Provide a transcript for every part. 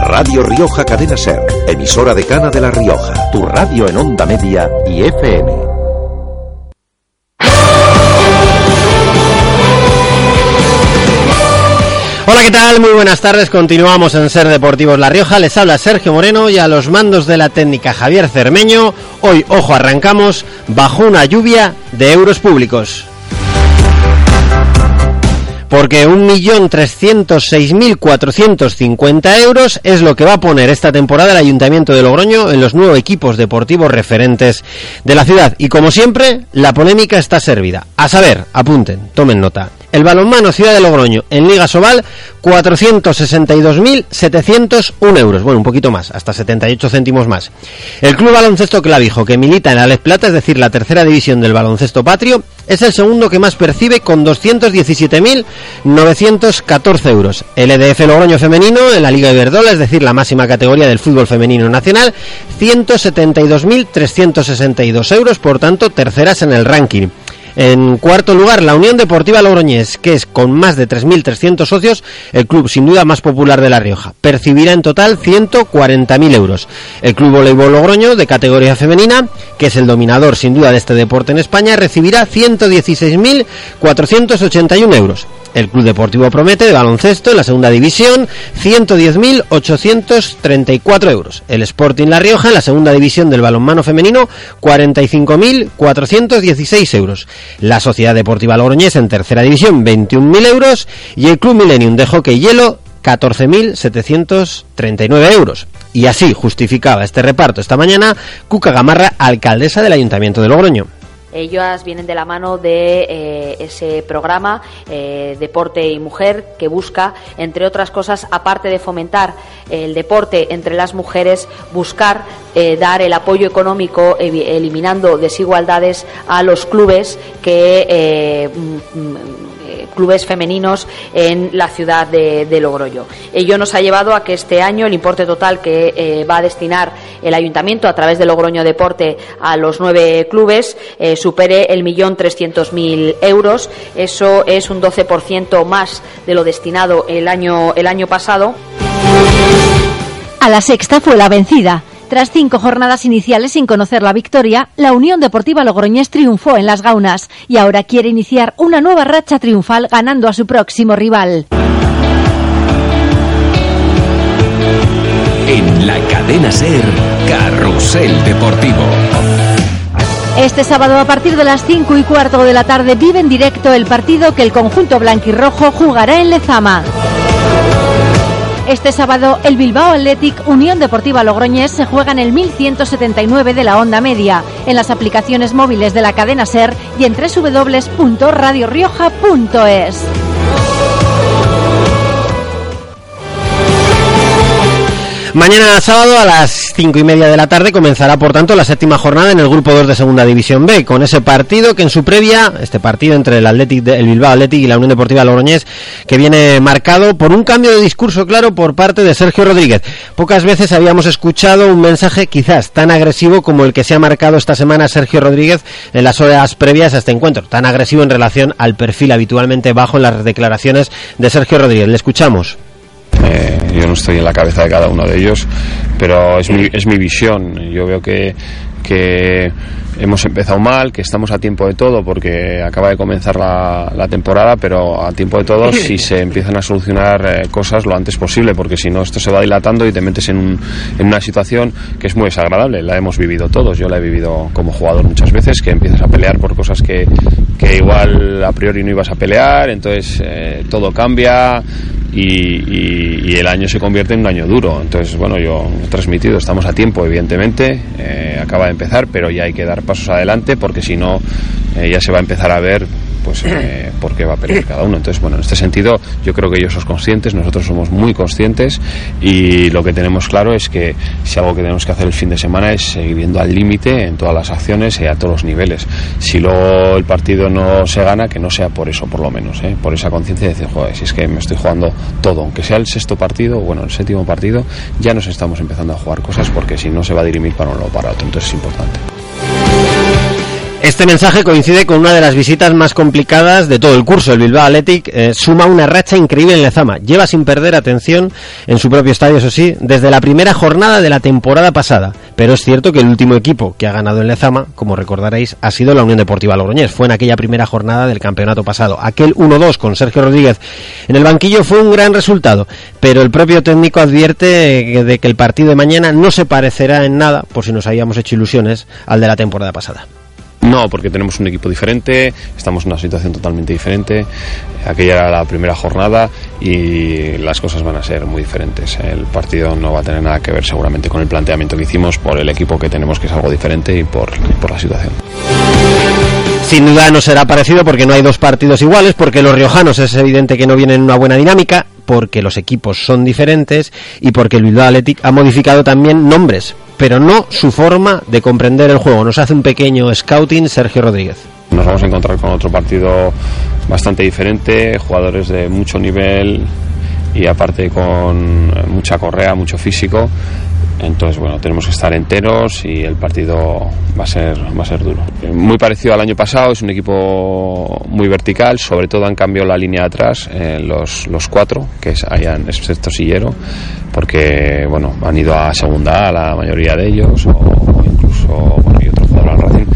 Radio Rioja Cadena Ser, emisora de Cana de la Rioja, tu radio en onda media y FM. Hola, ¿qué tal? Muy buenas tardes. Continuamos en Ser Deportivos La Rioja. Les habla Sergio Moreno y a los mandos de la técnica Javier Cermeño. Hoy, ojo, arrancamos bajo una lluvia de euros públicos porque 1.306.450 euros es lo que va a poner esta temporada el Ayuntamiento de Logroño en los nuevos equipos deportivos referentes de la ciudad. Y como siempre, la polémica está servida. A saber, apunten, tomen nota. El balonmano Ciudad de Logroño en Liga Sobal, 462.701 euros. Bueno, un poquito más, hasta 78 céntimos más. El Club Baloncesto Clavijo, que milita en Alex Plata, es decir, la tercera división del baloncesto patrio, es el segundo que más percibe con 217.914 euros. El EDF Logroño Femenino en la Liga Iberdola, es decir, la máxima categoría del fútbol femenino nacional, 172.362 euros, por tanto, terceras en el ranking. En cuarto lugar, la Unión Deportiva Logroñés, que es con más de 3.300 socios, el club sin duda más popular de La Rioja. Percibirá en total 140.000 euros. El Club Voleibol Logroño, de categoría femenina, que es el dominador sin duda de este deporte en España, recibirá 116.481 euros. El Club Deportivo Promete de baloncesto en la segunda división, 110.834 euros. El Sporting La Rioja en la segunda división del balonmano femenino, 45.416 euros. La Sociedad Deportiva Logroñés en tercera división, 21.000 euros. Y el Club Millennium de Hockey Hielo, 14.739 euros. Y así justificaba este reparto esta mañana Cuca Gamarra, alcaldesa del Ayuntamiento de Logroño. Ellas vienen de la mano de eh, ese programa eh, Deporte y Mujer que busca, entre otras cosas, aparte de fomentar el deporte entre las mujeres, buscar eh, dar el apoyo económico eliminando desigualdades a los clubes que mm, mm, clubes femeninos en la ciudad de, Logroño. Ello nos ha llevado a que este año el importe total que eh, va a destinar el ayuntamiento a través de Logroño Deporte a los nueve clubes eh, supere el millón trescientos mil euros. Eso es un 12% más de lo destinado el año, el año pasado. A la sexta fue la vencida. Tras cinco jornadas iniciales sin conocer la victoria, la Unión Deportiva Logroñés triunfó en las Gaunas y ahora quiere iniciar una nueva racha triunfal ganando a su próximo rival. En la cadena Ser, Carrusel Deportivo. Este sábado a partir de las 5 y cuarto de la tarde vive en directo el partido que el conjunto blanquirrojo jugará en Lezama. Este sábado, el Bilbao Athletic Unión Deportiva Logroñés se juega en el 1179 de la onda media, en las aplicaciones móviles de la cadena SER y en www.radiorioja.es. Mañana sábado a las cinco y media de la tarde comenzará por tanto la séptima jornada en el grupo 2 de Segunda División B, con ese partido que en su previa, este partido entre el Athletic, el Bilbao Athletic y la Unión Deportiva Logroñés, que viene marcado por un cambio de discurso claro por parte de Sergio Rodríguez. Pocas veces habíamos escuchado un mensaje quizás tan agresivo como el que se ha marcado esta semana Sergio Rodríguez en las horas previas a este encuentro, tan agresivo en relación al perfil habitualmente bajo en las declaraciones de Sergio Rodríguez. Le escuchamos. Eh, yo no estoy en la cabeza de cada uno de ellos, pero es mi, es mi visión. Yo veo que, que hemos empezado mal, que estamos a tiempo de todo porque acaba de comenzar la, la temporada, pero a tiempo de todo si se empiezan a solucionar eh, cosas lo antes posible, porque si no esto se va dilatando y te metes en, un, en una situación que es muy desagradable. La hemos vivido todos, yo la he vivido como jugador muchas veces, que empiezas a pelear por cosas que, que igual a priori no ibas a pelear, entonces eh, todo cambia, y, el año se convierte en un año duro. Entonces, bueno, yo he transmitido, estamos a tiempo, evidentemente, eh, acaba de empezar, pero ya hay que dar pasos adelante porque si no, eh, ya se va a empezar a ver pues eh, por qué va a pelear cada uno. Entonces, bueno, en este sentido, yo creo que ellos son conscientes, nosotros somos muy conscientes y lo que tenemos claro es que si algo que tenemos que hacer el fin de semana es seguir viendo al límite en todas las acciones y a todos los niveles. Si luego el partido no se gana, que no sea por eso, por lo menos, ¿eh? por esa conciencia de decir, joder, si es que me estoy jugando todo, aunque sea el sexto partido, bueno, el séptimo partido, ya nos estamos empezando a jugar cosas porque si no se va a dirimir para uno o para otro, entonces es importante. Este mensaje coincide con una de las visitas más complicadas de todo el curso. El Bilbao Athletic eh, suma una racha increíble en Lezama. Lleva sin perder atención en su propio estadio, eso sí, desde la primera jornada de la temporada pasada. Pero es cierto que el último equipo que ha ganado en Lezama, como recordaréis, ha sido la Unión Deportiva Logroñés. Fue en aquella primera jornada del campeonato pasado. Aquel 1-2 con Sergio Rodríguez en el banquillo fue un gran resultado. Pero el propio técnico advierte de que el partido de mañana no se parecerá en nada, por si nos habíamos hecho ilusiones, al de la temporada pasada. No, porque tenemos un equipo diferente, estamos en una situación totalmente diferente. Aquella era la primera jornada y las cosas van a ser muy diferentes. El partido no va a tener nada que ver seguramente con el planteamiento que hicimos por el equipo que tenemos, que es algo diferente, y por, por la situación. Sin duda no será parecido porque no hay dos partidos iguales, porque los riojanos es evidente que no vienen en una buena dinámica, porque los equipos son diferentes y porque el Bilbao Athletic ha modificado también nombres pero no su forma de comprender el juego. Nos hace un pequeño scouting Sergio Rodríguez. Nos vamos a encontrar con otro partido bastante diferente, jugadores de mucho nivel y aparte con mucha correa, mucho físico. Entonces, bueno, tenemos que estar enteros y el partido va a ser, va a ser duro. Muy parecido al año pasado, es un equipo muy vertical, sobre todo han cambiado la línea de atrás, eh, los, los cuatro, que es, hayan, excepto Sillero, porque, bueno, han ido a segunda A la mayoría de ellos, o incluso, bueno, otro jugador al Racing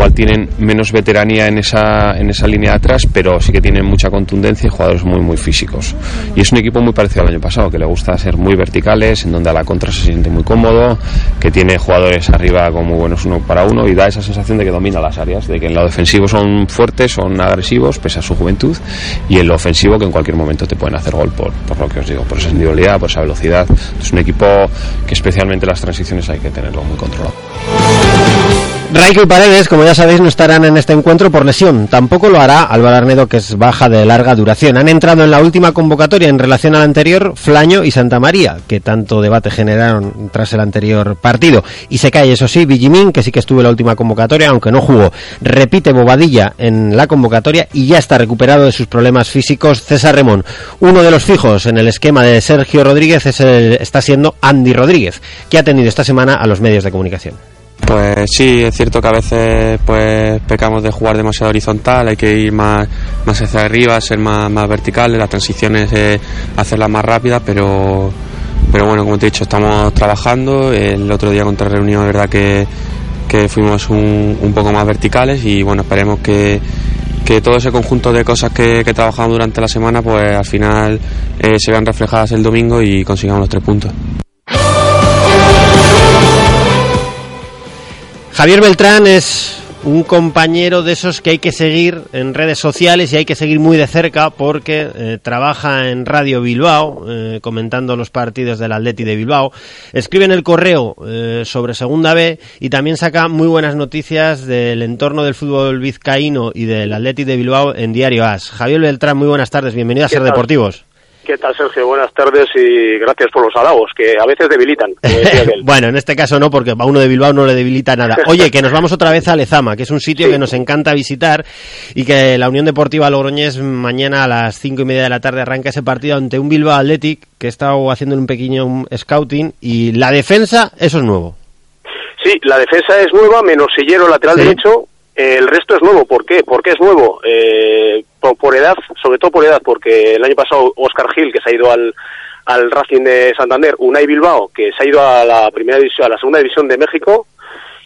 igual tienen menos veteranía en esa, en esa línea de atrás, pero sí que tienen mucha contundencia y jugadores muy, muy físicos. Y es un equipo muy parecido al año pasado, que le gusta ser muy verticales, en donde a la contra se siente muy cómodo, que tiene jugadores arriba como buenos uno para uno y da esa sensación de que domina las áreas, de que en lo defensivo son fuertes, son agresivos, pese a su juventud, y en lo ofensivo que en cualquier momento te pueden hacer gol, por, por lo que os digo, por esa individualidad, por esa velocidad. Es un equipo que especialmente las transiciones hay que tenerlo muy controlado. Raiko y Paredes, como ya sabéis, no estarán en este encuentro por lesión. Tampoco lo hará Álvaro Arnedo, que es baja de larga duración. Han entrado en la última convocatoria en relación al anterior Flaño y Santa María, que tanto debate generaron tras el anterior partido. Y se cae, eso sí, Villimín, que sí que estuvo en la última convocatoria, aunque no jugó. Repite Bobadilla en la convocatoria y ya está recuperado de sus problemas físicos César Remón. Uno de los fijos en el esquema de Sergio Rodríguez es está siendo Andy Rodríguez, que ha tenido esta semana a los medios de comunicación. Pues sí, es cierto que a veces pues pecamos de jugar demasiado horizontal, hay que ir más, más hacia arriba, ser más, más vertical, las transiciones eh, hacerlas más rápidas, pero, pero bueno, como te he dicho, estamos trabajando, el otro día contra reunión, es verdad que, que fuimos un, un poco más verticales y bueno, esperemos que, que todo ese conjunto de cosas que, que trabajamos durante la semana, pues al final eh, se vean reflejadas el domingo y consigamos los tres puntos. Javier Beltrán es un compañero de esos que hay que seguir en redes sociales y hay que seguir muy de cerca porque eh, trabaja en Radio Bilbao eh, comentando los partidos del Atleti de Bilbao, escribe en el correo eh, sobre Segunda B y también saca muy buenas noticias del entorno del fútbol vizcaíno y del Atleti de Bilbao en Diario As. Javier Beltrán, muy buenas tardes, bienvenido a Ser Deportivos. ¿Qué tal, Sergio? Buenas tardes y gracias por los halagos, que a veces debilitan. bueno, en este caso no, porque a uno de Bilbao no le debilita nada. Oye, que nos vamos otra vez a Lezama, que es un sitio que nos encanta visitar y que la Unión Deportiva Logroñés mañana a las cinco y media de la tarde arranca ese partido ante un Bilbao Athletic que está haciendo un pequeño scouting y la defensa, eso es nuevo. Sí, la defensa es nueva, menos Sillero lateral derecho, el resto es nuevo. ¿Por qué? ¿Por qué es nuevo? Eh, por, edad, sobre todo por edad, porque el año pasado Oscar Gil, que se ha ido al, al Racing de Santander, Unai Bilbao, que se ha ido a la primera división, a la segunda división de México,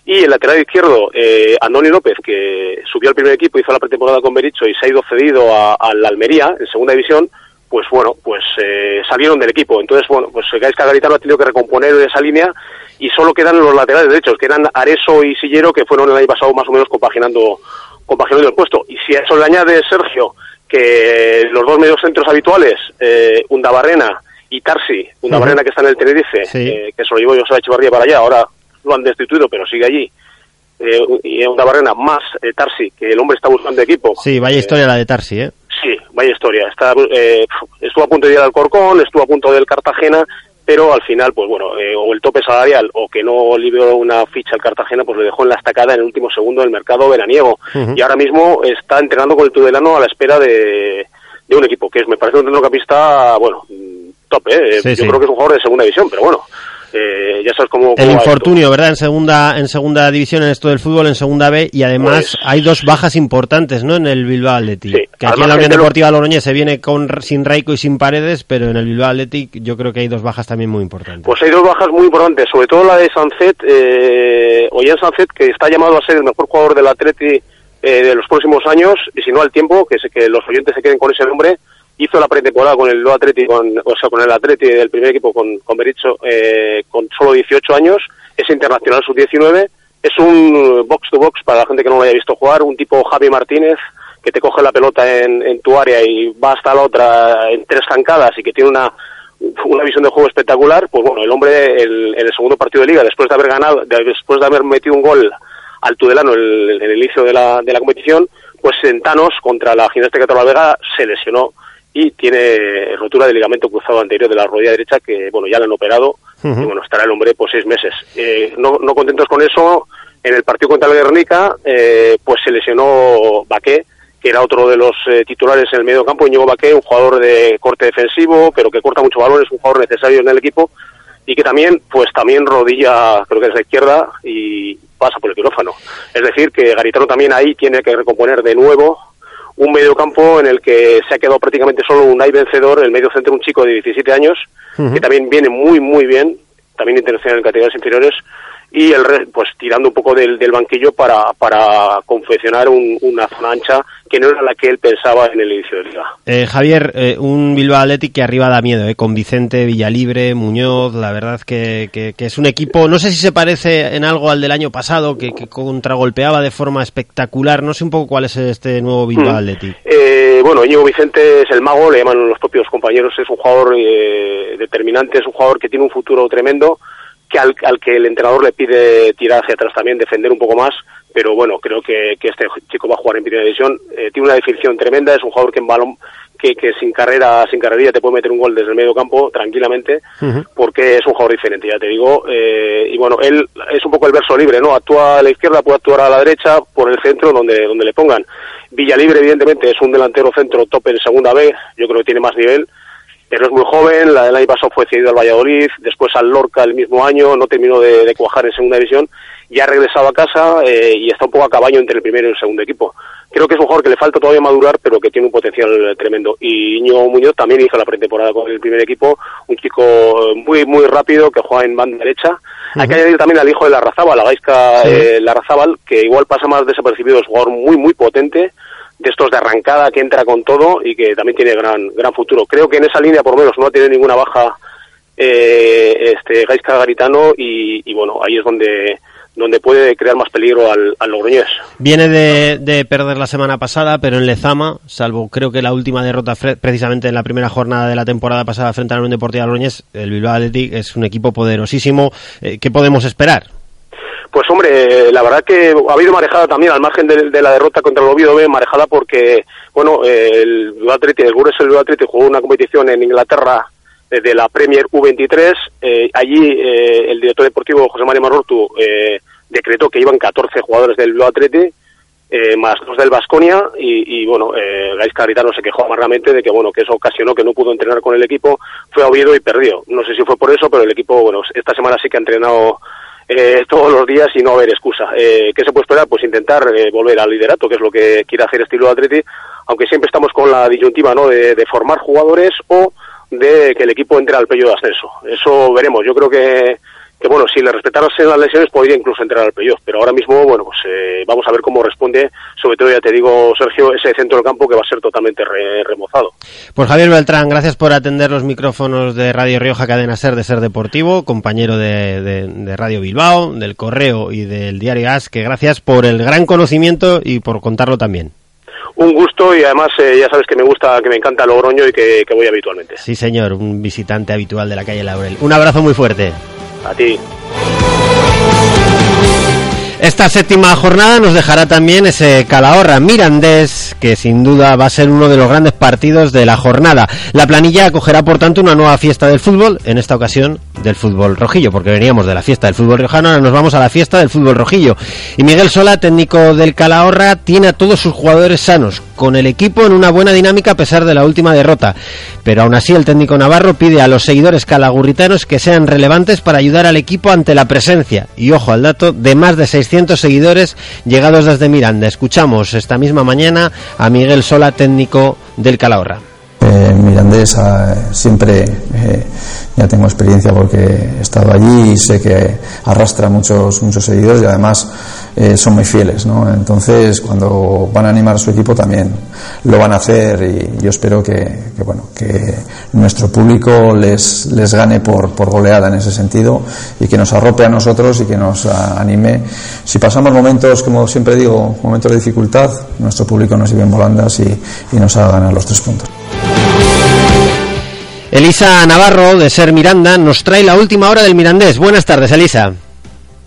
y el lateral izquierdo, eh, Andoni López, que subió al primer equipo, hizo la pretemporada con Bericho y se ha ido cedido a, la Almería, en segunda división, pues bueno, pues eh, salieron del equipo. Entonces, bueno, pues Gaisca Garitano ha tenido que recomponer esa línea y solo quedan los laterales derechos, que eran Areso y Sillero, que fueron el año pasado más o menos compaginando, compaginando el puesto. Y si a eso le añade Sergio que los dos medios centros habituales, eh, Undabarrena y Tarsi, Undabarrena que está en el Tenerife, eh, que se lo llevó José Echevarría para allá, ahora lo han destituido, pero sigue allí, eh, y una barrena más eh, Tarsi, que el hombre está buscando equipo. Sí, vaya historia la de Tarsi, ¿eh? Sí, vaya historia. Está, eh, estuvo a punto de ir al Corcón, estuvo a punto del Cartagena, pero al final, pues bueno, eh, o el tope salarial o que no liberó una ficha al Cartagena, pues le dejó en la estacada en el último segundo del mercado veraniego. Y ahora mismo está entrenando con el Tudelano a la espera de, de un equipo, que es, me parece un centrocampista, bueno, top, ¿eh? Sí, Yo sí. creo que es un jugador de segunda división, pero bueno, eh, ya sabes cómo... El infortunio, ¿verdad? En segunda, en segunda división en esto del fútbol, en segunda B, y además Pues- hay dos bajas importantes, ¿no? En el Bilbao Athletic. Sí, Que aquí en la Unión de lo- Deportiva Logroñés se viene con sin Raico y sin Paredes, pero en el Bilbao Athletic yo creo que hay dos bajas también muy importantes. Pues hay dos bajas muy importantes, sobre todo la de Sanzet, eh, Ollán Sanzet, que está llamado a ser el mejor jugador del Atleti eh, de los próximos años, y si no al tiempo, que, se, que los oyentes se queden con ese nombre, hizo la pretemporada con el Atleti, o sea, con el Atleti del primer equipo, con, con Berizzo, eh, con solo 18 años, es internacional sub-19, es un box-to-box para la gente que no lo haya visto jugar, un tipo Javi Martínez, que te coge la pelota en, en tu área y va hasta la otra en tres zancadas y que tiene una una visión de juego espectacular, pues bueno, el hombre el- en el segundo partido de liga, después de haber ganado, de- después de haber metido un gol al Tudelano en el, en el inicio de la, de la competición, pues en contra la Gimnástica de Vega se lesionó y tiene rotura de ligamento cruzado anterior de la rodilla derecha que, bueno, ya le han operado y bueno, estará el hombre pues seis meses. Eh, no, no contentos con eso, en el partido contra el Guernica, eh, pues se lesionó Baqué, que era otro de los eh, titulares en el medio campo, Íñigo Baqué, un jugador de corte defensivo, pero que corta mucho balones, un jugador necesario en el equipo, y que también, pues también rodilla, creo que es la izquierda, y pasa por el quirófano. Es decir, que Garitano también ahí tiene que recomponer de nuevo un medio campo en el que se ha quedado prácticamente solo un hay vencedor, el medio centro, un chico de 17 años, que también viene muy, muy bien, también internacional en categorías inferiores, y el pues tirando un poco del, del banquillo para, para confeccionar un- una zona ancha que no era la que él pensaba en el inicio de liga. Eh, Javier, eh, un Bilbao Athletic que arriba da miedo, eh, con Vicente, Villalibre, Muñoz, la verdad que, que, que es un equipo, no sé si se parece en algo al del año pasado, que, que contragolpeaba de forma espectacular, no sé un poco cuál es este nuevo Bilbao Mm. Athletic. Eh, bueno, Íñigo Vicente es el mago, le llaman los propios compañeros, es un jugador eh, determinante, es un jugador que tiene un futuro tremendo, que al, al que el entrenador le pide tirar hacia atrás también, defender un poco más, pero bueno, creo que, que este chico va a jugar en primera división, eh, tiene una definición tremenda, es un jugador que en balón, que, que sin carrera, sin carrería te puede meter un gol desde el medio campo tranquilamente, porque es un jugador diferente, ya te digo, eh, y bueno, él es un poco el verso libre, ¿no? Actúa a la izquierda, puede actuar a la derecha, por el centro, donde, donde le pongan. Villalibre, evidentemente, es un delantero centro top en segunda B, yo creo que tiene más nivel, pero es muy joven, la del año pasado fue cedido al Valladolid, después al Lorca el mismo año, no terminó de, de cuajar en segunda división, y ha regresado a casa eh, y está un poco a caballo entre el primero y el segundo equipo. Creo que es un jugador que le falta todavía madurar, pero que tiene un potencial tremendo. Y Íñigo Muñoz también hizo la pretemporada con el primer equipo, un chico muy muy rápido que juega en banda derecha. Hay que añadir también al hijo de Larrazábal, la Gaisca eh, Larrazábal, que igual pasa más desapercibido, es un jugador muy muy potente, de estos de arrancada que entra con todo y que también tiene gran gran futuro. Creo que en esa línea por lo menos no ha tenido ninguna baja eh, este Gaisca Garitano y, bueno, ahí es donde donde puede crear más peligro al, al Logroñés. Viene de, de perder la semana pasada, pero en Lezama, salvo creo que la última derrota precisamente en la primera jornada de la temporada pasada frente a la Unión Deportiva Logroñés, el Bilbao Athletic es un equipo poderosísimo. Eh, ¿Qué podemos esperar? Pues hombre, la verdad que ha habido marejada también al margen de, de la derrota contra el Oviedo B, marejada porque, bueno, el Athletic, el Gures el Athletic jugó una competición en Inglaterra de la Premier U23. eh, allí eh, el director deportivo José María Marortu eh, decretó que iban 14 jugadores del Bilbao Athletic, eh, más dos del Vasconia y, bueno, eh, Gaisca Garitano se quejó amargamente de que bueno que eso ocasionó que no pudo entrenar con el equipo, fue a Oviedo y perdió. No sé si fue por eso, pero el equipo, bueno, esta semana sí que ha entrenado eh, todos los días y no haber excusa. Eh, ¿Qué se puede esperar? Pues intentar eh, volver al liderato, que es lo que quiere hacer estilo Atleti, aunque siempre estamos con la disyuntiva ¿no? de, de formar jugadores o de que el equipo entre al pello de ascenso. Eso veremos. Yo creo que, que bueno, si le respetasen las lesiones podría incluso entrar al playoff, pero ahora mismo, bueno, pues eh, vamos a ver cómo responde, sobre todo ya te digo, Sergio, ese centro del campo que va a ser totalmente re- remozado. Pues Javier Beltrán, gracias por atender los micrófonos de Radio Rioja Cadena Ser de Ser Deportivo, compañero de, de- de Radio Bilbao, del Correo y del Diario As, que gracias por el gran conocimiento y por contarlo también. Un gusto y además eh, ya sabes que me gusta, que me encanta Logroño y que, que voy habitualmente. Sí, señor, un visitante habitual de la calle Laurel. Un abrazo muy fuerte. A ti. Esta séptima jornada nos dejará también ese Calahorra Mirandés, que sin duda va a ser uno de los grandes partidos de la jornada. La planilla acogerá, por tanto, una nueva fiesta del fútbol, en esta ocasión del fútbol rojillo, porque veníamos de la fiesta del fútbol riojano, ahora nos vamos a la fiesta del fútbol rojillo. Y Miguel Sola, técnico del Calahorra, tiene a todos sus jugadores sanos, con el equipo en una buena dinámica a pesar de la última derrota. Pero aún así, el técnico Navarro pide a los seguidores calagurritanos que sean relevantes para ayudar al equipo ante la presencia, y ojo al dato, de más de 600 seguidores llegados desde Miranda. Escuchamos esta misma mañana a Miguel Sola, técnico del Calahorra. Eh, Mirandés ah, siempre eh, ya tengo experiencia porque he estado allí y sé que arrastra muchos muchos seguidores y además eh, son muy fieles ¿no? entonces cuando van a animar a su equipo también lo van a hacer y yo espero que, bueno que nuestro público les, les gane por, por goleada en ese sentido y que nos arrope a nosotros y que nos anime si pasamos momentos como siempre digo momentos de dificultad nuestro público nos lleve en volandas y, y nos haga ganar los tres puntos Elisa Navarro, de Ser Miranda, nos trae la última hora del Mirandés. Buenas tardes, Elisa.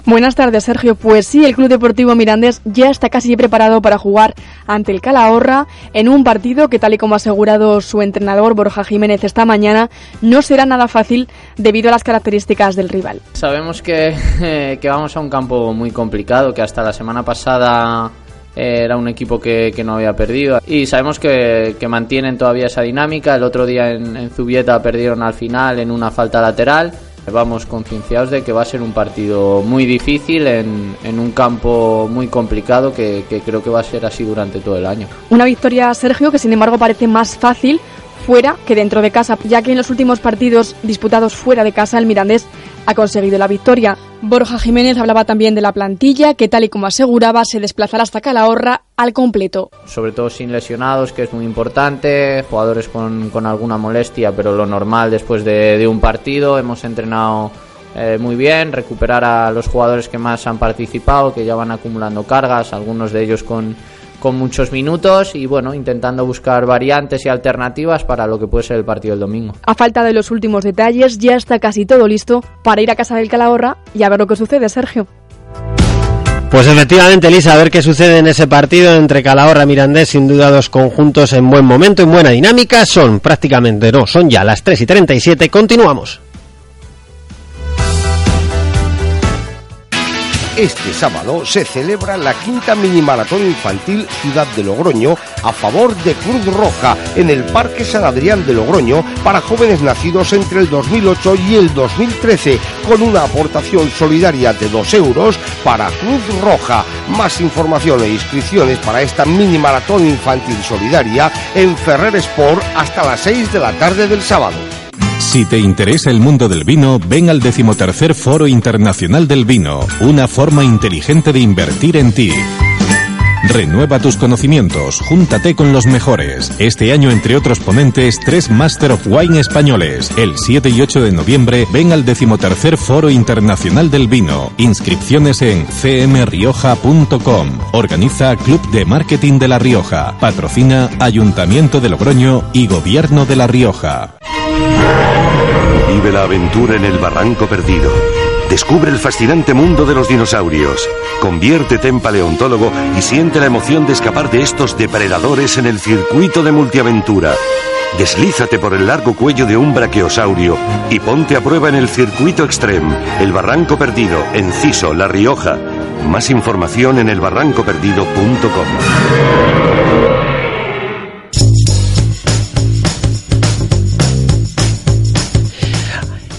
Buenas tardes, Sergio. Pues sí, el Club Deportivo Mirandés ya está casi preparado para jugar ante el Calahorra en un partido que, tal y como ha asegurado su entrenador Borja Jiménez esta mañana, no será nada fácil debido a las características del rival. Sabemos que, que vamos a un campo muy complicado, que hasta la semana pasada era un equipo que, no había perdido y sabemos que, mantienen todavía esa dinámica. El otro día en, Zubieta perdieron al final en una falta lateral. Vamos concienciados de que va a ser un partido muy difícil en, un campo muy complicado que, que creo que va a ser así durante todo el año. Una victoria, Sergio, que sin embargo parece más fácil fuera que dentro de casa, ya que en los últimos partidos disputados fuera de casa el Mirandés ha conseguido la victoria. Borja Jiménez hablaba también de la plantilla, que tal y como aseguraba se desplazará hasta Calahorra al completo. Sobre todo sin lesionados, que es muy importante, jugadores con, alguna molestia, pero lo normal después de, un partido. Hemos entrenado eh, muy bien, recuperar a los jugadores que más han participado, que ya van acumulando cargas, algunos de ellos con con muchos minutos y bueno, intentando buscar variantes y alternativas para lo que puede ser el partido del domingo. A falta de los últimos detalles, ya está casi todo listo para ir a casa del Calahorra y a ver lo que sucede, Sergio. Pues efectivamente, Elisa, a ver qué sucede en ese partido entre Calahorra y Mirandés, sin duda dos conjuntos en buen momento, en buena dinámica, son prácticamente, no, son ya las 3 y 37, continuamos. Este sábado se celebra la quinta mini maratón infantil Ciudad de Logroño a favor de Cruz Roja en el Parque San Adrián de Logroño para jóvenes nacidos entre el 2008 y el 2013 con una aportación solidaria de 2 euros para Cruz Roja. Más información e inscripciones para esta mini maratón infantil solidaria en Ferrer Sport hasta las 6 de la tarde del sábado. Si te interesa el mundo del vino, ven al decimotercer Foro Internacional del Vino, una forma inteligente de invertir en ti. Renueva tus conocimientos, júntate con los mejores. Este año, entre otros ponentes, tres Master of Wine españoles. El 7 y 8 de noviembre, ven al decimotercer Foro Internacional del Vino. Inscripciones en cmrioja.com. Organiza Club de Marketing de La Rioja. Patrocina Ayuntamiento de Logroño y Gobierno de La Rioja. Vive la aventura en el Barranco Perdido. Descubre el fascinante mundo de los dinosaurios. Conviértete en paleontólogo y siente la emoción de escapar de estos depredadores en el circuito de multiaventura. Deslízate por el largo cuello de un brachiosaurio y ponte a prueba en el circuito extreme, el Barranco Perdido, Enciso, La Rioja. Más información en elbarrancoperdido.com.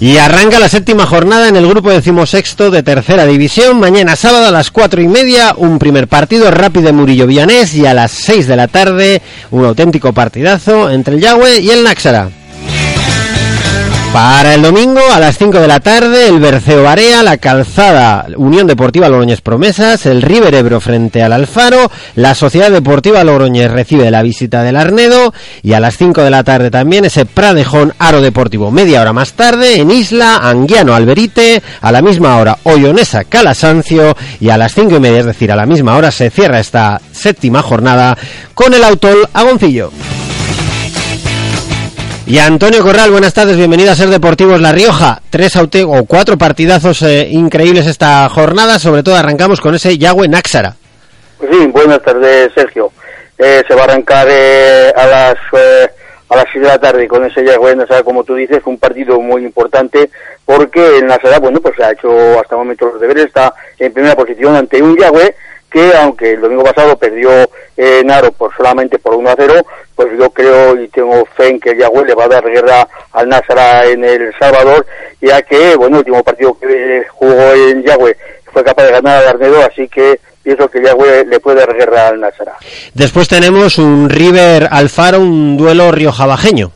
Y arranca la séptima jornada en el grupo decimosexto de tercera división. Mañana sábado a las cuatro y media, un primer partido rápido Murillo Villanés y a las seis de la tarde, un auténtico partidazo entre el Yahweh y el Náxara. Para el domingo a las 5 de la tarde, el Berceo Barea, la Calzada Unión Deportiva Logroñez Promesas, el River Ebro frente al Alfaro, la Sociedad Deportiva Logroñez recibe la visita del Arnedo y a las 5 de la tarde también ese Pradejón Aro Deportivo. Media hora más tarde en Isla, Anguiano Alberite, a la misma hora Ollonesa Calasancio y a las 5 y media, es decir, a la misma hora se cierra esta séptima jornada con el Autol Agoncillo. Y Antonio Corral, buenas tardes, bienvenido a Ser Deportivos La Rioja. Tres o cuatro partidazos eh, increíbles esta jornada, sobre todo arrancamos con ese Yahweh Náxara. Sí, buenas tardes, Sergio. Eh, se va a arrancar eh, a las a las 6 de la tarde con ese Yahweh Náxara, como tú dices, un partido muy importante porque el Náxara, bueno, pues ha hecho hasta el momento los deberes, está en primera posición ante un Yahweh que aunque el domingo pasado perdió eh, Naro por solamente por 1 a 0, pues yo creo y tengo fe en que el Yahweh le va a dar guerra al Nazara en El Salvador, ya que, bueno, el último partido que jugó en Yahweh fue capaz de ganar al Arnedo, así que pienso que Yahweh le puede dar guerra al Nazara. Después tenemos un River Alfaro, un duelo riojabajeño.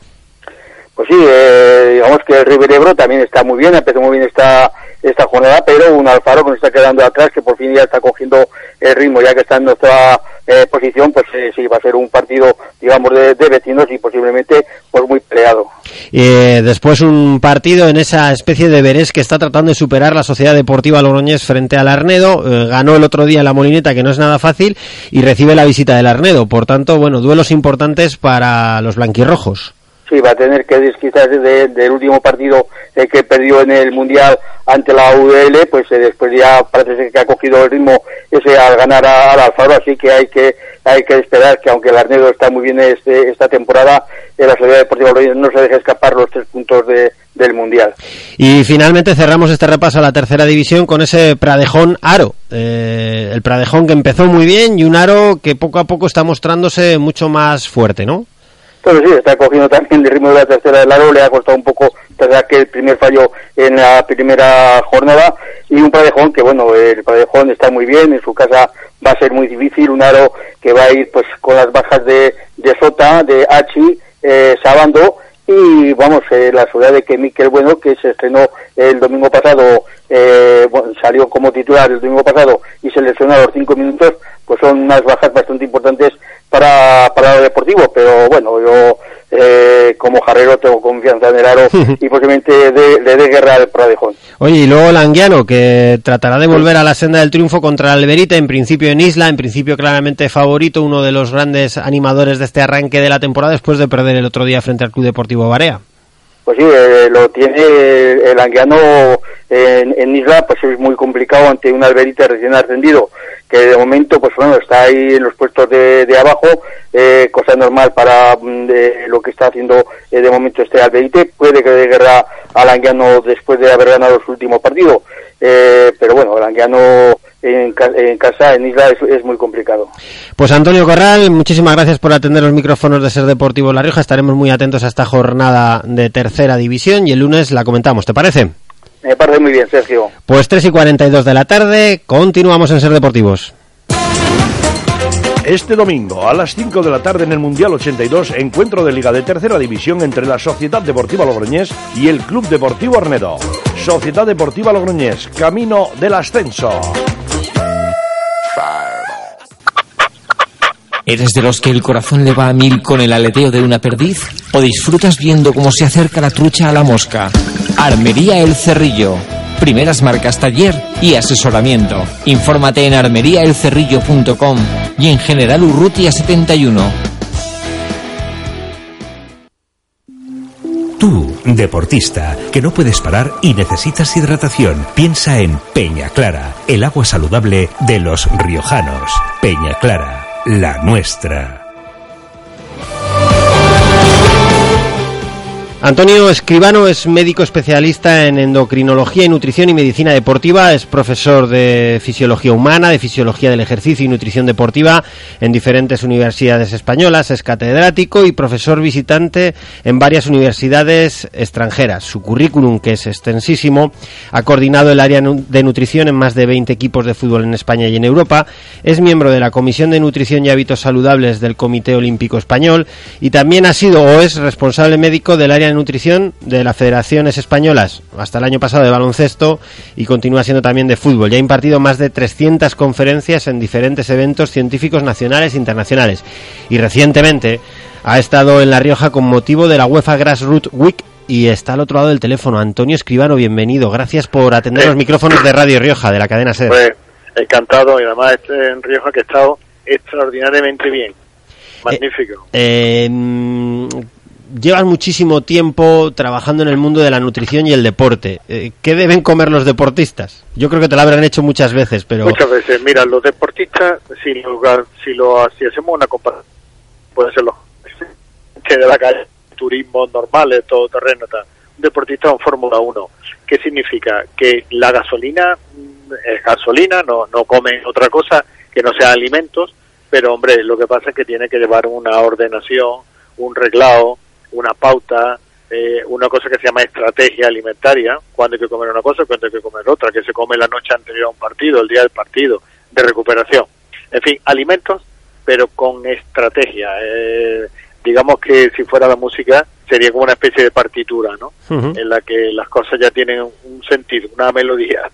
Pues sí, eh, digamos que el River Ebro también está muy bien, empezó muy bien esta esta jornada, pero un Alfaro que nos está quedando atrás, que por fin ya está cogiendo el ritmo, ya que está en nuestra eh, posición, pues eh, sí, va a ser un partido, digamos, de, vecinos y posiblemente pues muy peleado. Eh, después un partido en esa especie de veres que está tratando de superar la Sociedad Deportiva Logroñés frente al Arnedo, ganó el otro día la Molineta, que no es nada fácil, y recibe la visita del Arnedo, por tanto, bueno, duelos importantes para los blanquirrojos. Sí, va a tener que quizás del último partido que perdió en el Mundial ante la UDL, pues eh, después ya parece que ha cogido el ritmo ese al ganar al Alfaro, así que hay que hay que esperar que aunque el Arnedo está muy bien este, esta temporada, en la Sociedad Deportiva no se deje escapar los tres puntos del Mundial. Y finalmente cerramos este repaso a la tercera división con ese Pradejón Aro. Eh, el Pradejón que empezó muy bien y un Aro que poco a poco está mostrándose mucho más fuerte, ¿no? Pues sí, está cogiendo también el ritmo de la tercera del Aro, le ha costado un poco tras que el primer fallo en la primera jornada. Y un Padejón que bueno el Padejón está muy bien en su casa va a ser muy difícil un aro que va a ir pues con las bajas de, de Sota de Hachi eh, Sabando. Y vamos eh, la ciudad de que Miquel Bueno que se estrenó el domingo pasado eh, salió como titular el domingo pasado y se lesionó a los cinco minutos pues son unas bajas bastante importantes para para lo deportivo pero bueno yo eh, como jarrero tengo confianza en el aro y posiblemente le dé guerra al Pradejón. Oye, y luego Languiano, que tratará de volver a la senda del triunfo contra el Alberita, en principio en Isla, en principio claramente favorito, uno de los grandes animadores de este arranque de la temporada después de perder el otro día frente al Club Deportivo Barea. Pues sí, eh, lo tiene el Anguiano en, Isla, pues es muy complicado ante un Alberita recién ascendido, que de momento, pues bueno, está ahí en los puestos de, abajo, eh, cosa normal para mm, lo que está haciendo eh, de momento este Alberite, puede que dé guerra al Anguiano después de haber ganado su último partido, pero bueno, el Anguiano en, casa, en Isla, es, muy complicado. Pues Antonio Corral, muchísimas gracias por atender los micrófonos de Ser Deportivo La Rioja. Estaremos muy atentos a esta jornada de tercera división y el lunes la comentamos, ¿te parece? Me parece muy bien, Sergio. Pues 3 y 42 de la tarde, continuamos en Ser Deportivos. Este domingo a las 5 de la tarde en el Mundial 82, encuentro de Liga de Tercera División entre la Sociedad Deportiva Logroñés y el Club Deportivo Arnedo. Sociedad Deportiva Logroñés, camino del ascenso. ¿Eres de los que el corazón le va a mil con el aleteo de una perdiz? ¿O disfrutas viendo cómo se acerca la trucha a la mosca? Armería El Cerrillo. Primeras marcas taller y asesoramiento. Infórmate en armeriaelcerrillo.com y en General Urrutia 71. Tú, deportista, que no puedes parar y necesitas hidratación, piensa en Peña Clara, el agua saludable de los riojanos. Peña Clara la nuestra. Antonio Escribano es médico especialista en endocrinología y nutrición y medicina deportiva, es profesor de fisiología humana, de fisiología del ejercicio y nutrición deportiva en diferentes universidades españolas, es catedrático y profesor visitante en varias universidades extranjeras. Su currículum, que es extensísimo, ha coordinado el área de nutrición en más de 20 equipos de fútbol en España y en Europa, es miembro de la Comisión de Nutrición y Hábitos Saludables del Comité Olímpico Español y también ha sido o es responsable médico del área nutrición de las federaciones españolas hasta el año pasado de baloncesto y continúa siendo también de fútbol. Ya ha impartido más de 300 conferencias en diferentes eventos científicos nacionales e internacionales. Y recientemente ha estado en La Rioja con motivo de la UEFA Grassroots Week y está al otro lado del teléfono. Antonio Escribano, bienvenido. Gracias por atender los micrófonos de Radio Rioja, de la cadena SER. Pues encantado y además en Rioja que ha estado extraordinariamente bien. Magnífico. Eh, llevas muchísimo tiempo trabajando en el mundo de la nutrición y el deporte. Eh, ¿Qué deben comer los deportistas? Yo creo que te lo habrán hecho muchas veces, pero... Muchas veces. Mira, los deportistas, si, lo- si, lo, si hacemos una comparación, puede ser los que de la calle, turismo normales, todo terreno, tal. Un deportista en Fórmula 1. ¿Qué significa? Que la gasolina mm, es gasolina, no, no come otra cosa que no sea alimentos, pero hombre, lo que pasa es que tiene que llevar una ordenación, un reglado, una pauta, eh, una cosa que se llama estrategia alimentaria, cuando hay que comer una cosa, cuando hay que comer otra, que se come la noche anterior a un partido, el día del partido, de recuperación. En fin, alimentos, pero con estrategia. Eh, digamos que si fuera la música, sería como una especie de partitura, ¿no? En la que las cosas ya tienen un sentido, una melodía.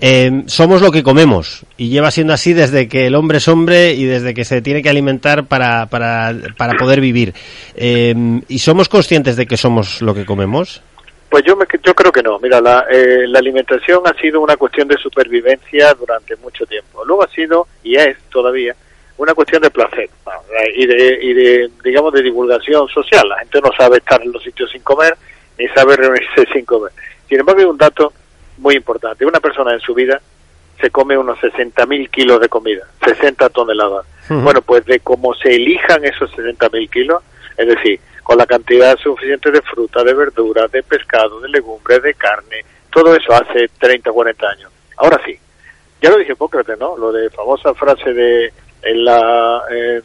Eh, somos lo que comemos y lleva siendo así desde que el hombre es hombre y desde que se tiene que alimentar para, para, para poder vivir. Eh, ¿Y somos conscientes de que somos lo que comemos? Pues yo, me, yo creo que no. Mira, la, eh, la alimentación ha sido una cuestión de supervivencia durante mucho tiempo. Luego ha sido, y es todavía, una cuestión de placer y de, y de, digamos, de divulgación social. La gente no sabe estar en los sitios sin comer, ni sabe reunirse sin comer. Sin embargo, hay un dato muy importante. Una persona en su vida se come unos 60.000 kilos de comida, 60 toneladas. Bueno, pues de cómo se elijan esos 60.000 kilos, es decir, con la cantidad suficiente de fruta, de verdura, de pescado, de legumbres, de carne, todo eso hace 30 o 40 años. Ahora sí, ya lo dije Hipócrates, ¿no? Lo de famosa frase de en la, en,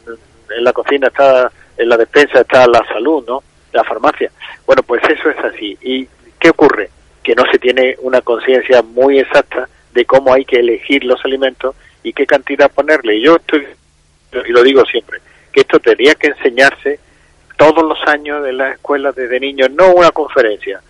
en la cocina está, en la despensa está la salud, ¿no? La farmacia. Bueno, pues eso es así. ¿Y qué ocurre? Que no se tiene una conciencia muy exacta de cómo hay que elegir los alimentos y qué cantidad ponerle. Y yo estoy, y lo digo siempre, que esto tendría que enseñarse todos los años de la escuela desde niños, no una conferencia,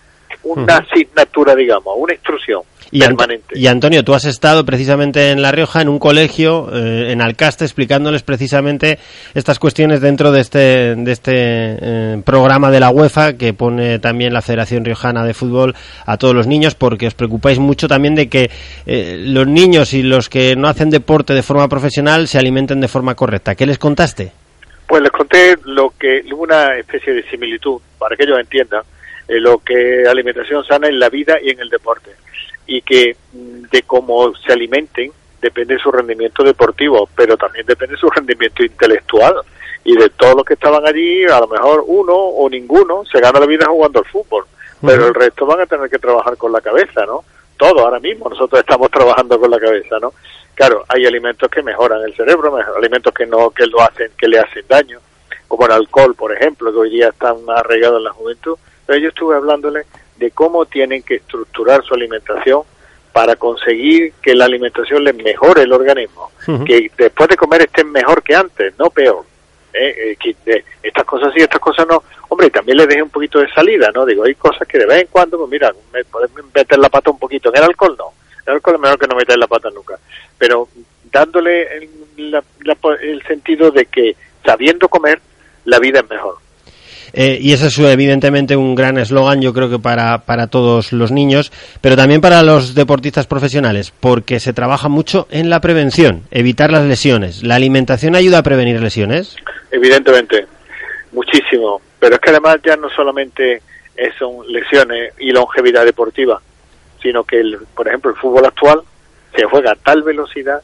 una asignatura, digamos, una instrucción Y, Ant- permanente. y Antonio, tú has estado precisamente en La Rioja, en un colegio, eh, en Alcaste, explicándoles precisamente estas cuestiones dentro de este, de este eh, programa de la UEFA que pone también la Federación Riojana de Fútbol a todos los niños, porque os preocupáis mucho también de que eh, los niños y los que no hacen deporte de forma profesional se alimenten de forma correcta. ¿Qué les contaste? Pues les conté lo que una especie de similitud para que ellos entiendan eh, lo que alimentación sana en la vida y en el deporte y que mm, de cómo se alimenten depende su rendimiento deportivo, pero también depende su rendimiento intelectual y de todos los que estaban allí, a lo mejor uno o ninguno se gana la vida jugando al fútbol, pero el resto van a tener que trabajar con la cabeza, ¿no? Todo ahora mismo nosotros estamos trabajando con la cabeza, ¿no? Claro, hay alimentos que mejoran el cerebro, alimentos que no que lo hacen que le hacen daño, como el alcohol, por ejemplo, que hoy día está más arraigado en la juventud. Pero yo estuve hablándole de cómo tienen que estructurar su alimentación para conseguir que la alimentación les mejore el organismo, que después de comer estén mejor que antes, no peor. Eh, eh, que estas cosas sí, estas cosas no. Hombre, y también les dejé un poquito de salida, ¿no? Digo, hay cosas que de vez en cuando, pues mira, me, puedes meter la pata un poquito. En el alcohol no. En el alcohol es mejor que no meter la pata nunca. Pero dándole el, la- la- el sentido de que sabiendo comer, la vida es mejor. Eh, y ese es evidentemente un gran eslogan, yo creo que para, para todos los niños, pero también para los deportistas profesionales, porque se trabaja mucho en la prevención, evitar las lesiones. ¿La alimentación ayuda a prevenir lesiones? Evidentemente, muchísimo. Pero es que además ya no solamente son lesiones y longevidad deportiva, sino que, el, por ejemplo, el fútbol actual se juega a tal velocidad,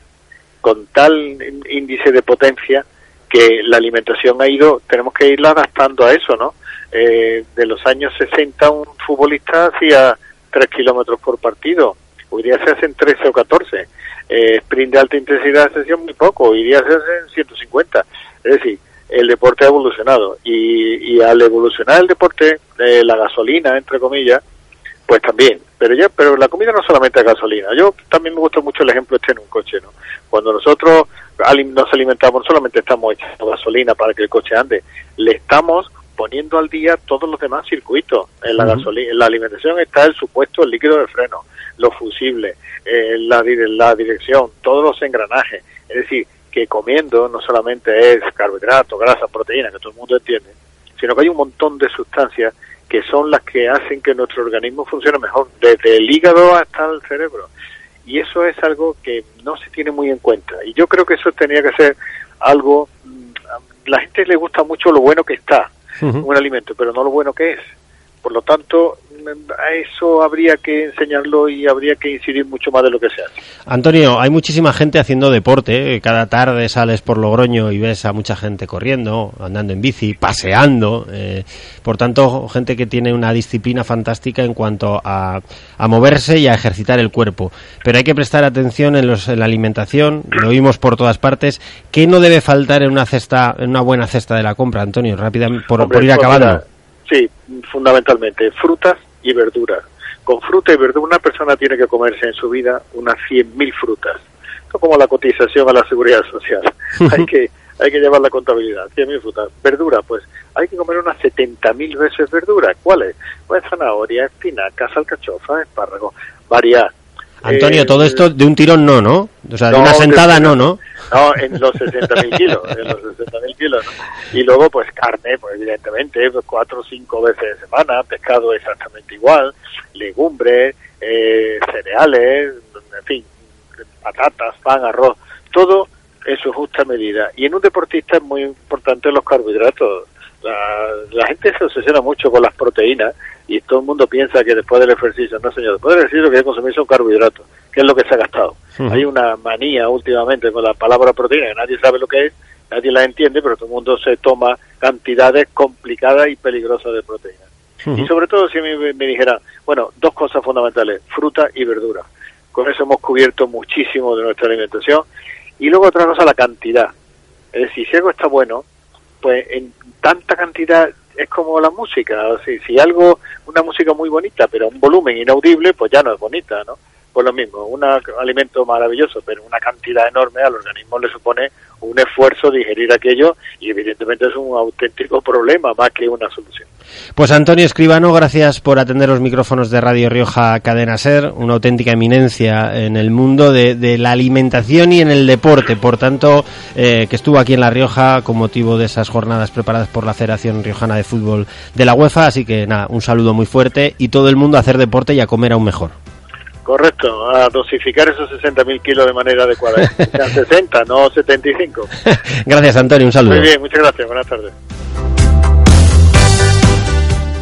con tal ín- índice de potencia, que la alimentación ha ido, tenemos que irla adaptando a eso, ¿no? Eh, de los años 60 un futbolista hacía 3 kilómetros por partido, hoy día se hacen 13 o 14. Eh, sprint de alta intensidad se hacía muy poco, hoy día se hacen 150. Es decir, el deporte ha evolucionado y, y al evolucionar el deporte, eh, la gasolina, entre comillas, pues también. Pero ya, pero la comida no solamente es gasolina. Yo también me gusta mucho el ejemplo este en un coche, ¿no? Cuando nosotros nos alimentamos, no solamente estamos echando gasolina para que el coche ande, le estamos poniendo al día todos los demás circuitos. En la gasolina, en la alimentación está el supuesto el líquido de freno, los fusibles, eh, la, la dirección, todos los engranajes. Es decir, que comiendo no solamente es carbohidratos, grasa, proteína, que todo el mundo entiende, sino que hay un montón de sustancias que son las que hacen que nuestro organismo funcione mejor, desde el hígado hasta el cerebro. Y eso es algo que no se tiene muy en cuenta. Y yo creo que eso tenía que ser algo, mm, a la gente le gusta mucho lo bueno que está, un alimento, pero no lo bueno que es. Por lo tanto, a eso habría que enseñarlo y habría que incidir mucho más de lo que se hace. Antonio, hay muchísima gente haciendo deporte. ¿eh? Cada tarde sales por Logroño y ves a mucha gente corriendo, andando en bici, paseando. Eh, por tanto, gente que tiene una disciplina fantástica en cuanto a, a, moverse y a ejercitar el cuerpo. Pero hay que prestar atención en, los, en la alimentación. Lo oímos por todas partes. ¿Qué no debe faltar en una cesta, en una buena cesta de la compra, Antonio? Rápidamente, por, por ir pues acabando. Sí, fundamentalmente frutas y verduras. Con fruta y verdura una persona tiene que comerse en su vida unas 100.000 frutas. Esto como la cotización a la seguridad social. hay que hay que llevar la contabilidad. 100.000 frutas. Verdura, pues hay que comer unas 70.000 veces verduras. ¿Cuáles? Pues zanahoria, espinacas, alcachofa, espárrago, varias. Antonio, Eh, todo esto de un tirón no, ¿no? O sea, de una de- sentada no, ¿no? No, en los 60.000 kilos, en los 60.000 kilos. Y luego, pues carne, pues evidentemente, pues, cuatro o cinco veces a semana, pescado exactamente igual, legumbres, eh, cereales, en fin, patatas, pan, arroz, todo en su justa medida. Y en un deportista es muy importante los carbohidratos. La, la gente se obsesiona mucho con las proteínas y todo el mundo piensa que después del ejercicio, no señor, después del ejercicio que que consumir son carbohidratos, que es lo que se ha gastado. Hay una manía últimamente con la palabra proteína, que nadie sabe lo que es, nadie la entiende, pero todo el mundo se toma cantidades complicadas y peligrosas de proteínas. Y sobre todo si me, me dijeran, bueno, dos cosas fundamentales, fruta y verdura. Con eso hemos cubierto muchísimo de nuestra alimentación. Y luego otra cosa, la cantidad. Es decir, si algo está bueno, pues en tanta cantidad es como la música. O sea, si algo, una música muy bonita, pero un volumen inaudible, pues ya no es bonita, ¿no? Pues lo mismo, un alimento maravilloso, pero una cantidad enorme al organismo le supone un esfuerzo digerir aquello y evidentemente es un auténtico problema más que una solución. Pues Antonio Escribano, gracias por atender los micrófonos de Radio Rioja Cadena Ser, una auténtica eminencia en el mundo de, la alimentación y en el deporte, por tanto, eh, que estuvo aquí en La Rioja con motivo de esas jornadas preparadas por la Federación Riojana de Fútbol de la UEFA, así que nada, un saludo muy fuerte y todo el mundo a hacer deporte y a comer aún mejor. Correcto, a dosificar esos 60.000 kilos de manera adecuada. Sean 60, no 75. Gracias Antonio, un saludo. Muy bien, muchas gracias, buenas tardes.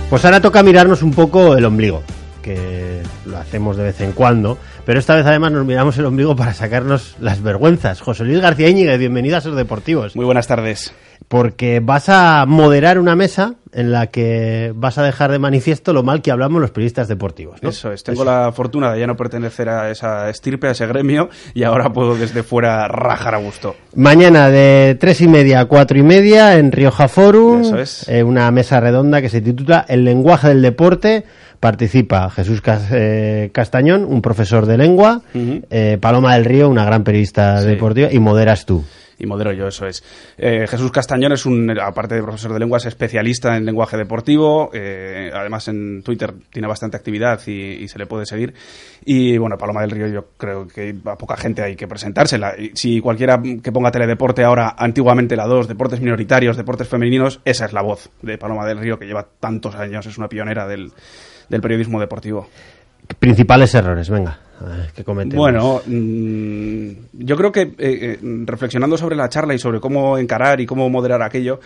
Pues ahora toca mirarnos un poco el ombligo, que lo hacemos de vez en cuando, pero esta vez además nos miramos el ombligo para sacarnos las vergüenzas. José Luis García Íñiguez, bienvenido a Ser Deportivos. Muy buenas tardes. Porque vas a moderar una mesa en la que vas a dejar de manifiesto lo mal que hablamos los periodistas deportivos. ¿no? Eso es, tengo la fortuna de ya no pertenecer a esa estirpe, a ese gremio, y ahora puedo desde fuera rajar a gusto. Mañana de tres y media a cuatro y media en Rioja Forum, Eso es. eh, una mesa redonda que se titula El lenguaje del deporte. Participa Jesús eh, Castañón, un profesor de lengua, eh, Paloma del Río, una gran periodista Sí. deportiva, y moderas tú. Y modero yo, eso es. Eh, Jesús Castañón es un, aparte de profesor de lenguas, especialista en lenguaje deportivo. eh, además en Twitter tiene bastante actividad y, se le puede seguir. Y bueno, Paloma del Río yo creo que a poca gente hay que presentársela. Si cualquiera que ponga teledeporte ahora, antiguamente la 2, deportes minoritarios, deportes femeninos, esa es la voz de Paloma del Río que lleva tantos años, es una pionera del, del periodismo deportivo. Principales errores, venga, que cometemos. Bueno, mm, yo creo que eh, eh, reflexionando sobre la charla y sobre cómo encarar y cómo moderar aquello,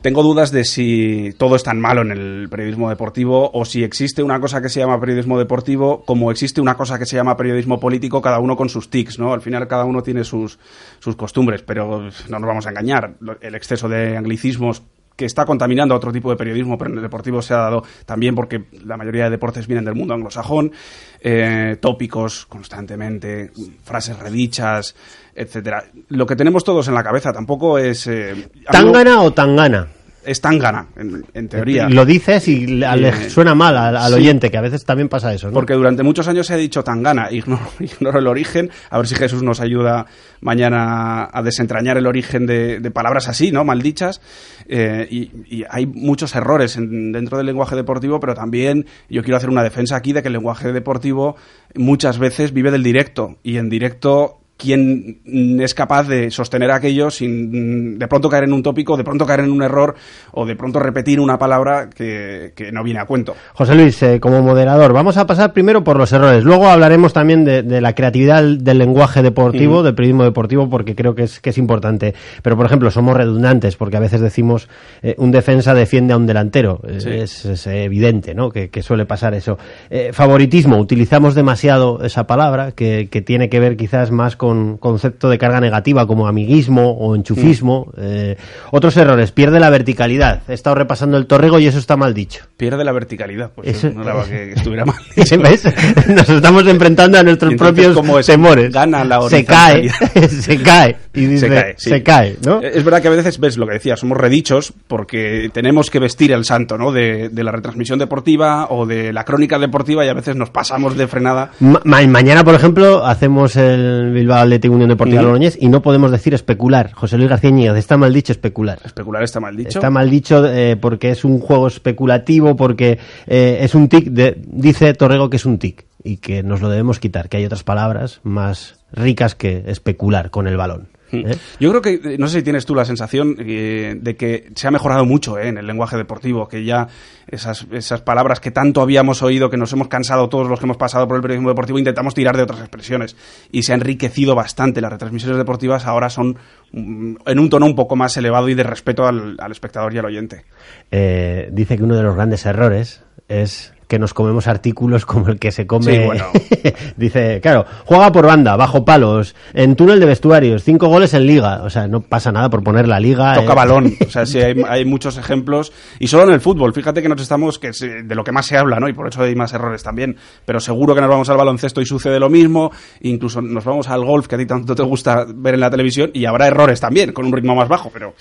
tengo dudas de si todo es tan malo en el periodismo deportivo o si existe una cosa que se llama periodismo deportivo como existe una cosa que se llama periodismo político, cada uno con sus tics, ¿no? Al final cada uno tiene sus, sus costumbres, pero no nos vamos a engañar. El exceso de anglicismos que está contaminando a otro tipo de periodismo, pero en el deportivo se ha dado también porque la mayoría de deportes vienen del mundo anglosajón, eh, tópicos constantemente, frases redichas, etcétera. Lo que tenemos todos en la cabeza tampoco es... eh, ¿Tangana o tangana? Es tangana, en, en teoría. Lo dices y le, le Eh, suena mal al, al sí. oyente, que a veces también pasa eso, ¿no? Porque durante muchos años se ha dicho tangana, ignoro, ignoro el origen, a ver si Jesús nos ayuda mañana a desentrañar el origen de, de palabras así, ¿no? Maldichas. Eh, y, y hay muchos errores en- dentro del lenguaje deportivo, pero también yo quiero hacer una defensa aquí de que el lenguaje deportivo muchas veces vive del directo, y en directo quién es capaz de sostener aquello sin mm, de pronto caer en un tópico, de pronto caer en un error o de pronto repetir una palabra que, que no viene a cuento. José Luis, eh, como moderador, vamos a pasar primero por los errores. Luego hablaremos también de, de la creatividad del lenguaje deportivo, del periodismo deportivo, porque creo que es, que es importante. Pero, por ejemplo, somos redundantes, porque a veces decimos eh, un defensa defiende a un delantero. Eh, Sí. Es, es evidente, ¿no? Que, que suele pasar eso. Eh, favoritismo, utilizamos demasiado esa palabra, que, que tiene que ver quizás más con concepto de carga negativa, como amiguismo o enchufismo. Mm. Eh, otros errores, pierde la verticalidad. He estado repasando el torrego y eso está mal dicho. Pierde la verticalidad, pues Eso- no era que estuviera mal. ¿Ves? Nos estamos enfrentando a nuestros entonces, propios ¿cómo es? temores. Gana la se cae, se cae. Y dice, se cae, sí. se cae, ¿no? Eh, Es verdad que a veces ves lo que decía, somos redichos porque tenemos que vestir el santo, ¿no? De, de la retransmisión deportiva o de la crónica deportiva y a veces nos pasamos de frenada. Ma- mañana, por ejemplo, hacemos el Bilbao Athletic Unión Deportiva. Logroñés y no podemos decir especular. José Luis García Íñiguez, está mal dicho especular. Especular está mal dicho. Está mal dicho eh, porque es un juego especulativo, porque eh, es un tic. De, dice Torrego que es un tic y que nos lo debemos quitar, que hay otras palabras más ricas que especular con el balón. ¿Eh? Yo creo que, eh, no sé si tienes tú la sensación eh, de que se ha mejorado mucho eh, en el lenguaje deportivo, que ya esas, esas palabras que tanto habíamos oído, que nos hemos cansado todos los que hemos pasado por el periodismo deportivo, intentamos tirar de otras expresiones y se ha enriquecido bastante. Las retransmisiones deportivas ahora son mm, en un tono un poco más elevado y de respeto al, al espectador y al oyente. dice que uno de los grandes errores es que nos comemos artículos como el que se come. Sí, bueno. dice, claro, juega por banda, bajo palos, en túnel de vestuarios, cinco goles en liga. O sea, no pasa nada por poner la liga. Toca eh. balón, o sea, sí, hay, hay muchos ejemplos y solo en el fútbol. Fíjate que nos estamos, que es de lo que más se habla, ¿no? Y por eso hay más errores también. Pero seguro que nos vamos al baloncesto y sucede lo mismo. Incluso nos vamos al golf que a ti tanto te gusta ver en la televisión y habrá errores también con un ritmo más bajo, pero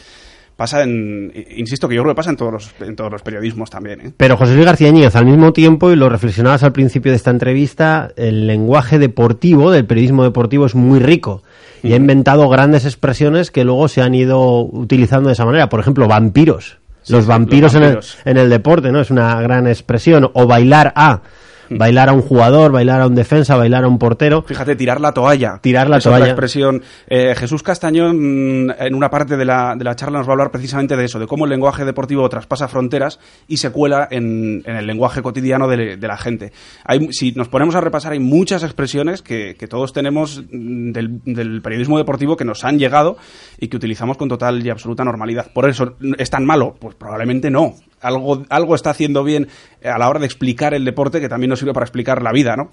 pasa en, insisto que yo creo que pasa en todos los, en todos los periodismos también, ¿eh? Pero José Luis García Íñiguez, al mismo tiempo, y lo reflexionabas al principio de esta entrevista, el lenguaje deportivo, del periodismo deportivo, es muy rico. Y ha inventado grandes expresiones que luego se han ido utilizando de esa manera. Por ejemplo, vampiros. Sí, los sí, vampiros, los en el- vampiros. En, el, deporte, ¿no? Es una gran expresión. O bailar a. Bailar a un jugador, bailar a un defensa, bailar a un portero. Fíjate, tirar la toalla. Tirar la es otra toalla. expresión. Eh, Jesús Castañón, mm, en una parte de la, de la charla, nos va a hablar precisamente de eso, de cómo el lenguaje deportivo traspasa fronteras y se cuela en, en el lenguaje cotidiano de, de la gente. Hay, si nos ponemos a repasar, hay muchas expresiones que, que todos tenemos mm, del, del periodismo deportivo que nos han llegado y que utilizamos con total y absoluta normalidad. Por eso, ¿es tan malo? Pues probablemente no. Algo, algo está haciendo bien a la hora de explicar el deporte que también nos sirve para explicar la vida, ¿no?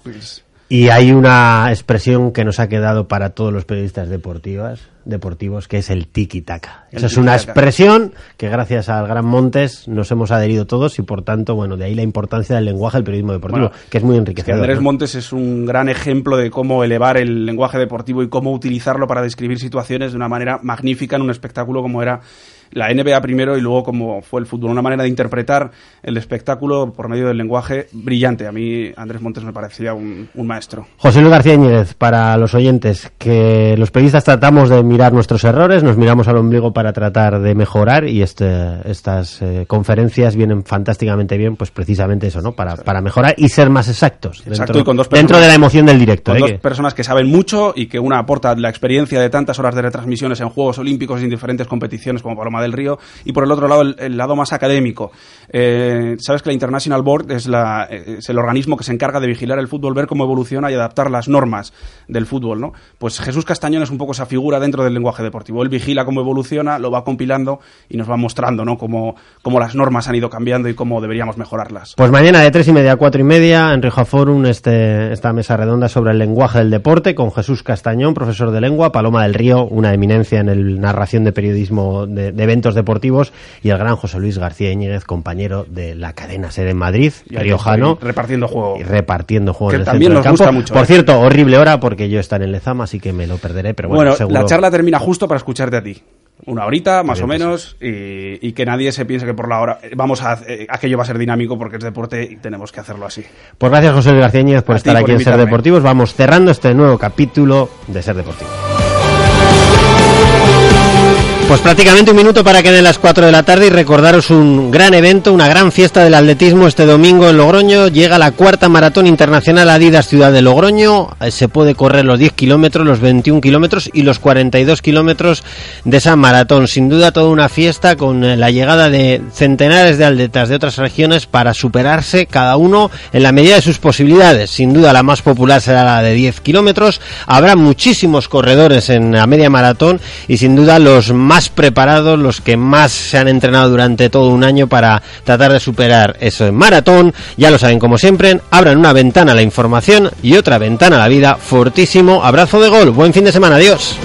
Y hay una expresión que nos ha quedado para todos los periodistas deportivas, deportivos, que es el tiki-taka. Esa es una expresión que gracias al Gran Montes nos hemos adherido todos y por tanto, bueno, de ahí la importancia del lenguaje del periodismo deportivo, Bueno, que es muy que enriquecedor. Andrés. Montes es un gran ejemplo de cómo elevar el lenguaje deportivo y cómo utilizarlo para describir situaciones de una manera magnífica en un espectáculo como era la NBA primero y luego como fue el fútbol. Una manera de interpretar el espectáculo por medio del lenguaje brillante. A mí Andrés Montes me parecía un, un maestro. José Luis García Íñiguez, para los oyentes, que los periodistas tratamos de mirar nuestros errores, nos miramos al ombligo para tratar de mejorar y este, estas eh, conferencias vienen fantásticamente bien, pues precisamente eso, ¿no? Para, para mejorar y ser más exactos Exacto, dentro, y con dos dentro personas- de la emoción del directo. Con ¿eh? dos Que- personas que saben mucho y que una aporta la experiencia de tantas horas de retransmisiones en Juegos Olímpicos y en diferentes competiciones como Paloma del Río y por el otro lado el, el lado más académico. Eh, Sabes que la International Board es, la, eh, es el organismo que se encarga de vigilar el fútbol, ver cómo evoluciona y adaptar las normas del fútbol, ¿no? Pues Jesús Castañón es un poco esa figura dentro del lenguaje deportivo. Él vigila cómo evoluciona, lo va compilando y nos va mostrando, ¿no? Cómo, cómo las normas han ido cambiando y cómo deberíamos mejorarlas. Pues mañana de tres y media a cuatro y media en Rioja Forum este, esta mesa redonda sobre el lenguaje del deporte con Jesús Castañón, profesor de lengua, Paloma del Río, una eminencia en el narración de periodismo de, de eventos deportivos y el gran José Luis García Íñiguez, compañero de la cadena SER en Madrid, Y riojano. repartiendo juego. y repartiendo juego Que en el también centro del nos gusta campo. mucho, Por ¿eh? cierto, horrible hora porque yo estaré en Lezama, así que me lo perderé, pero bueno, Bueno, seguro. la charla termina justo para escucharte a ti. Una horita, más o menos, y, y que nadie se piense que por la hora vamos a eh, aquello va a ser dinámico porque es deporte y tenemos que hacerlo así. Pues gracias José Luis García por A ti estar por aquí en Ser. Deportivos. Vamos cerrando este nuevo capítulo de Ser Deportivo. Pues prácticamente un minuto para que den las 4 de la tarde y recordaros un gran evento, una gran fiesta del atletismo este domingo en Logroño. Llega la cuarta maratón internacional Adidas Ciudad de Logroño. Eh, Se puede correr los 10 kilómetros, los 21 kilómetros y los 42 kilómetros de esa maratón. Sin duda toda una fiesta con eh, la llegada de centenares de atletas de otras regiones para superarse cada uno en la medida de sus posibilidades. Sin duda la más popular será la de 10 kilómetros. Habrá muchísimos corredores en la media maratón y sin duda los más preparados, los que más se han entrenado durante todo un año para tratar de superar eso en maratón. Ya lo saben, como siempre, abran una ventana a la información y otra ventana a la vida. Fortísimo abrazo de gol. Buen fin de semana. Adiós.